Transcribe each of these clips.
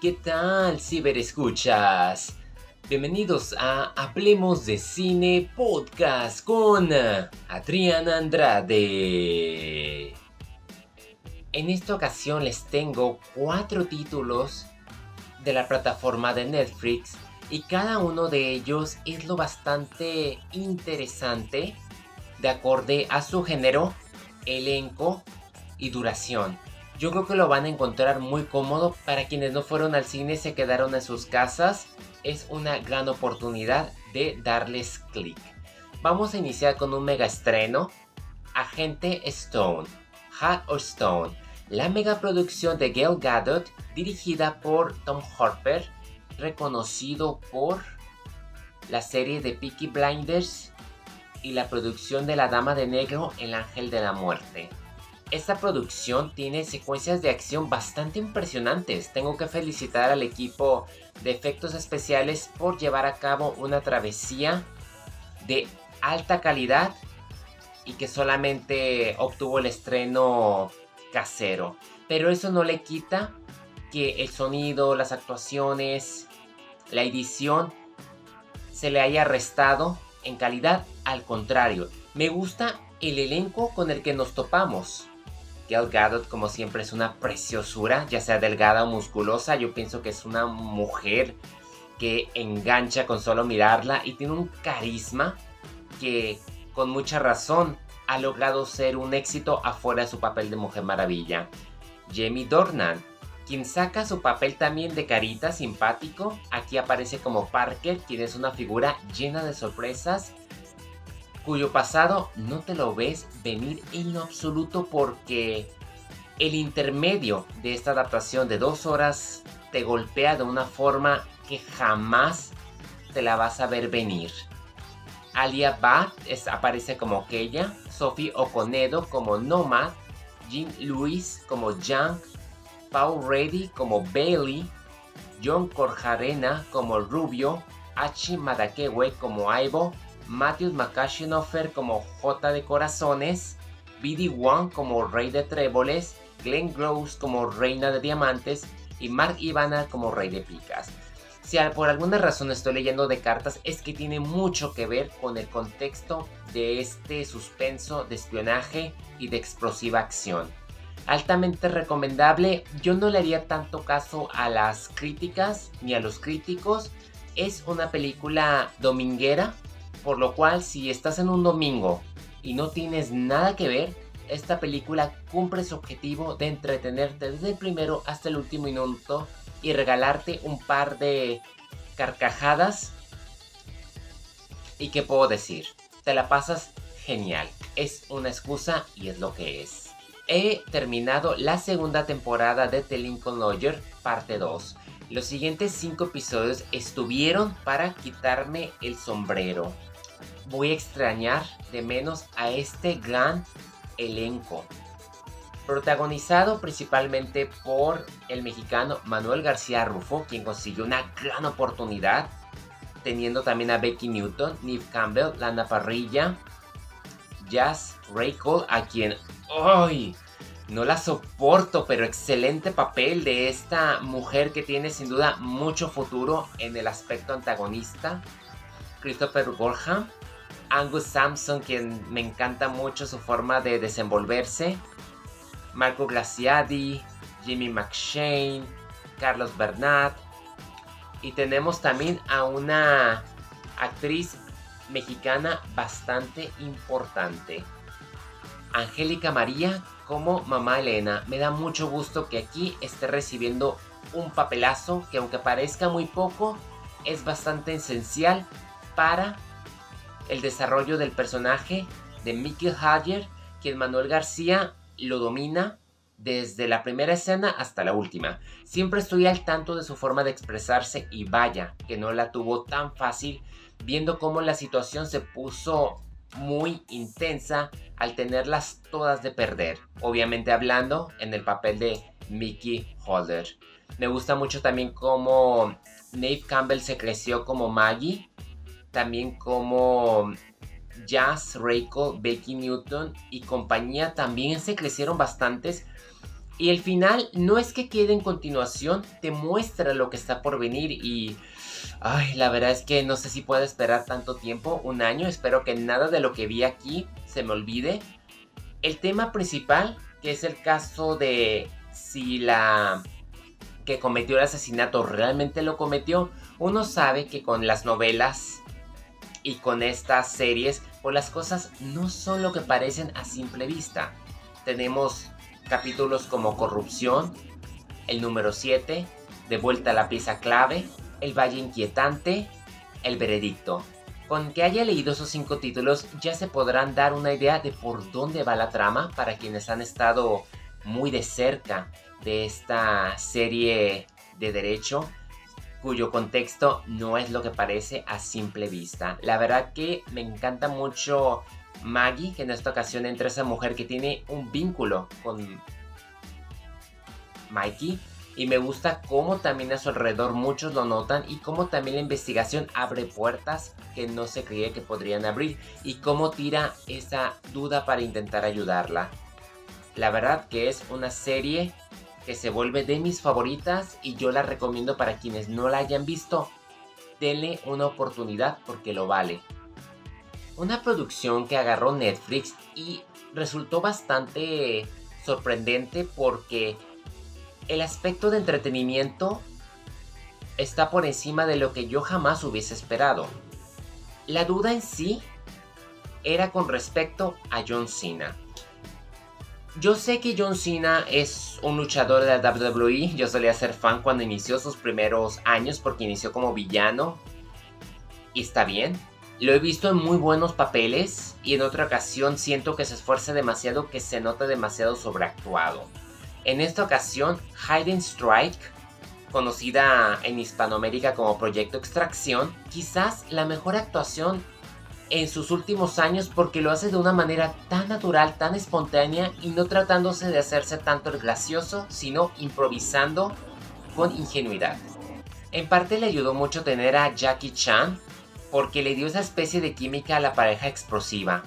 ¿qué tal, ciberescuchas? Bienvenidos a Hablemos de Cine Podcast con Adriana Andrade. En esta ocasión les tengo cuatro títulos de la plataforma de Netflix y cada uno de ellos es lo bastante interesante de acorde a su género, elenco y duración. Yo creo que lo van a encontrar muy cómodo para quienes no fueron al cine se quedaron en sus casas. Es una gran oportunidad de darles clic. Vamos a iniciar con un mega estreno. Agente Stone, Hat or Stone, la mega producción de Gail Gadot dirigida por Tom Harper, reconocido por la serie de Peaky Blinders y la producción de La Dama de Negro, El Ángel de la Muerte. Esta producción tiene secuencias de acción bastante impresionantes. Tengo que felicitar al equipo de efectos especiales por llevar a cabo una travesía de alta calidad y que solamente obtuvo el estreno casero. Pero eso no le quita que el sonido, las actuaciones, la edición se le haya restado en calidad. Al contrario, me gusta el elenco con el que nos topamos. Gal Gadot, como siempre, es una preciosura, ya sea delgada o musculosa. Yo pienso que es una mujer que engancha con solo mirarla y tiene un carisma que, con mucha razón, ha logrado ser un éxito afuera de su papel de Mujer Maravilla. Jamie Dornan, quien saca su papel también de carita simpático, aquí aparece como Parker, quien es una figura llena de sorpresas cuyo pasado no te lo ves venir en lo absoluto porque el intermedio de esta adaptación de dos horas te golpea de una forma que jamás te la vas a ver venir. Alia Bat aparece como Keya, Sophie Okonedo como Nomad, Jean Lewis como Young, Paul Reddy como Bailey, John Corjarena como Rubio, Achi Madakewe como Aibo, Matthew McCashinofer como J de Corazones, B.D. Wong como Rey de Tréboles, Glenn Gross como Reina de Diamantes y Mark Ivana como Rey de Picas. Si por alguna razón estoy leyendo de cartas es que tiene mucho que ver con el contexto de este suspenso de espionaje y de explosiva acción. Altamente recomendable, yo no le haría tanto caso a las críticas ni a los críticos. Es una película dominguera, por lo cual, si estás en un domingo y no tienes nada que ver, esta película cumple su objetivo de entretenerte desde el primero hasta el último minuto y regalarte un par de carcajadas. ¿Y qué puedo decir? Te la pasas genial. Es una excusa y es lo que es. He terminado la segunda temporada de The Lincoln Lawyer, parte 2. Los siguientes 5 episodios estuvieron para quitarme el sombrero voy a extrañar de menos a este gran elenco. Protagonizado principalmente por el mexicano Manuel García Rufo, quien consiguió una gran oportunidad, teniendo también a Becky Newton, Neve Campbell, Lana Parrilla, Jazz Raycole, a quien hoy no la soporto, pero excelente papel de esta mujer que tiene sin duda mucho futuro en el aspecto antagonista. Christopher Gorham, Angus Sampson, quien me encanta mucho su forma de desenvolverse, Marco Glaciadi, Jimmy McShane, Carlos Bernat, y tenemos también a una actriz mexicana bastante importante, Angélica María como mamá Elena. Me da mucho gusto que aquí esté recibiendo un papelazo que aunque parezca muy poco, es bastante esencial para el desarrollo del personaje de Mickey Hager, quien Manuel García lo domina desde la primera escena hasta la última. Siempre estoy al tanto de su forma de expresarse y vaya que no la tuvo tan fácil viendo cómo la situación se puso muy intensa al tenerlas todas de perder. Obviamente hablando en el papel de Mickey Holder. Me gusta mucho también cómo Nate Campbell se creció como Maggie también como Jazz, Reiko, Becky Newton y compañía también se crecieron bastantes Y el final no es que quede en continuación, te muestra lo que está por venir y... Ay, la verdad es que no sé si puedo esperar tanto tiempo, un año, espero que nada de lo que vi aquí se me olvide. El tema principal, que es el caso de si la que cometió el asesinato realmente lo cometió, uno sabe que con las novelas y con estas series, pues las cosas no son lo que parecen a simple vista. Tenemos capítulos como Corrupción, el número 7, De vuelta a la pieza clave, El Valle Inquietante, El Veredicto. Con que haya leído esos cinco títulos ya se podrán dar una idea de por dónde va la trama para quienes han estado muy de cerca de esta serie de derecho cuyo contexto no es lo que parece a simple vista. La verdad que me encanta mucho Maggie, que en esta ocasión entra esa mujer que tiene un vínculo con Mikey. Y me gusta cómo también a su alrededor muchos lo notan y cómo también la investigación abre puertas que no se creía que podrían abrir y cómo tira esa duda para intentar ayudarla. La verdad que es una serie que se vuelve de mis favoritas y yo la recomiendo para quienes no la hayan visto. Denle una oportunidad porque lo vale. Una producción que agarró Netflix y resultó bastante sorprendente porque el aspecto de entretenimiento está por encima de lo que yo jamás hubiese esperado. La duda en sí era con respecto a John Cena. Yo sé que John Cena es un luchador de la WWE. Yo solía ser fan cuando inició sus primeros años porque inició como villano. Y está bien. Lo he visto en muy buenos papeles y en otra ocasión siento que se esfuerza demasiado, que se nota demasiado sobreactuado. En esta ocasión, Hidden Strike, conocida en Hispanoamérica como Proyecto Extracción, quizás la mejor actuación en sus últimos años porque lo hace de una manera tan natural, tan espontánea y no tratándose de hacerse tanto el gracioso, sino improvisando con ingenuidad. En parte le ayudó mucho tener a Jackie Chan porque le dio esa especie de química a la pareja explosiva.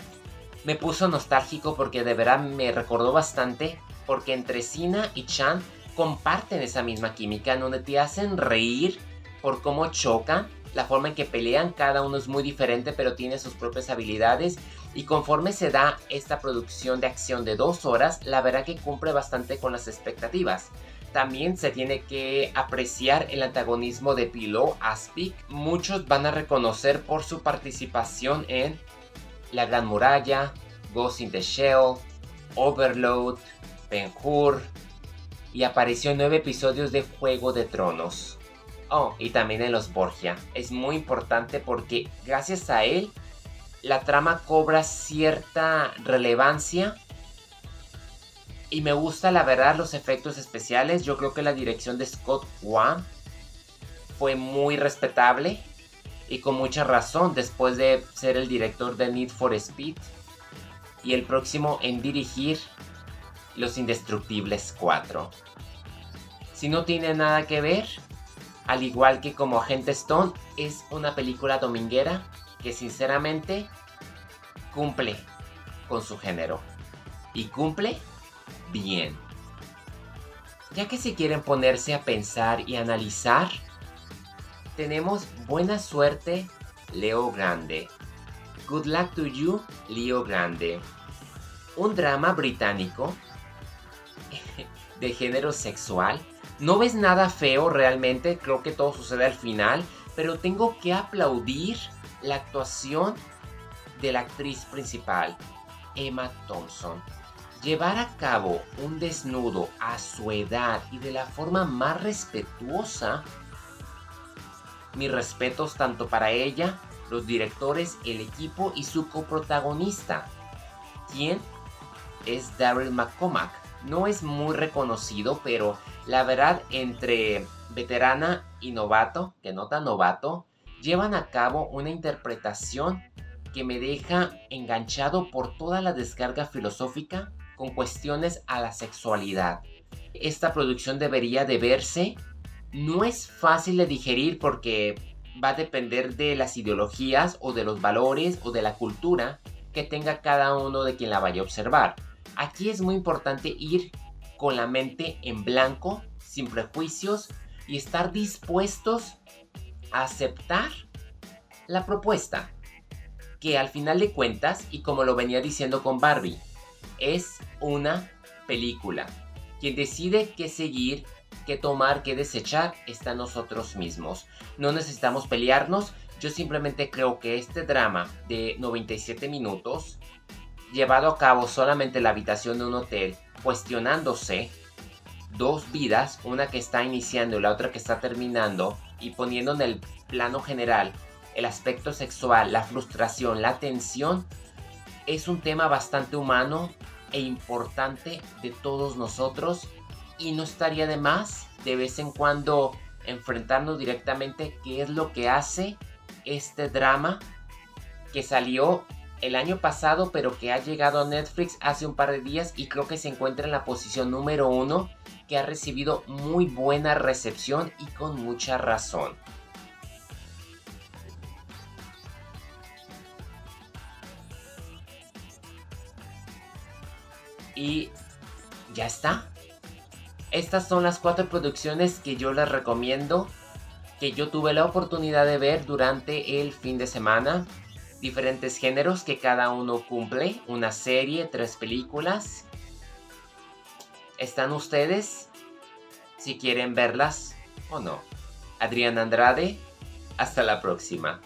Me puso nostálgico porque de verdad me recordó bastante porque entre Sina y Chan comparten esa misma química donde te hacen reír por cómo chocan la forma en que pelean, cada uno es muy diferente pero tiene sus propias habilidades y conforme se da esta producción de acción de dos horas, la verdad que cumple bastante con las expectativas. También se tiene que apreciar el antagonismo de Pilo Aspic. Muchos van a reconocer por su participación en La Gran Muralla, Ghost in the Shell, Overload, Ben Hur y apareció en nueve episodios de Juego de Tronos. Oh, y también en los Borgia. Es muy importante porque gracias a él la trama cobra cierta relevancia. Y me gusta la verdad los efectos especiales. Yo creo que la dirección de Scott Wan fue muy respetable. Y con mucha razón después de ser el director de Need for Speed. Y el próximo en dirigir Los Indestructibles 4. Si no tiene nada que ver, al igual que como Agente Stone, es una película dominguera que sinceramente cumple con su género. Y cumple bien. Ya que si quieren ponerse a pensar y analizar, tenemos Buena Suerte, Leo Grande. Good Luck to You, Leo Grande. Un drama británico de género sexual no ves nada feo realmente, creo que todo sucede al final, pero tengo que aplaudir la actuación de la actriz principal, Emma Thompson. Llevar a cabo un desnudo a su edad y de la forma más respetuosa, mis respetos tanto para ella, los directores, el equipo y su coprotagonista, quien es Daryl McCormack. No es muy reconocido, pero la verdad, entre veterana y novato, que no tan novato, llevan a cabo una interpretación que me deja enganchado por toda la descarga filosófica con cuestiones a la sexualidad. Esta producción debería de verse. No es fácil de digerir porque va a depender de las ideologías o de los valores o de la cultura que tenga cada uno de quien la vaya a observar. Aquí es muy importante ir con la mente en blanco, sin prejuicios y estar dispuestos a aceptar la propuesta. Que al final de cuentas, y como lo venía diciendo con Barbie, es una película. Quien decide qué seguir, qué tomar, qué desechar, está nosotros mismos. No necesitamos pelearnos. Yo simplemente creo que este drama de 97 minutos, llevado a cabo solamente en la habitación de un hotel, cuestionándose dos vidas, una que está iniciando y la otra que está terminando, y poniendo en el plano general el aspecto sexual, la frustración, la tensión, es un tema bastante humano e importante de todos nosotros y no estaría de más de vez en cuando enfrentarnos directamente qué es lo que hace este drama que salió el año pasado pero que ha llegado a Netflix hace un par de días y creo que se encuentra en la posición número uno que ha recibido muy buena recepción y con mucha razón. Y ya está. Estas son las cuatro producciones que yo les recomiendo, que yo tuve la oportunidad de ver durante el fin de semana. Diferentes géneros que cada uno cumple, una serie, tres películas. Están ustedes si quieren verlas o no. Adrián Andrade, hasta la próxima.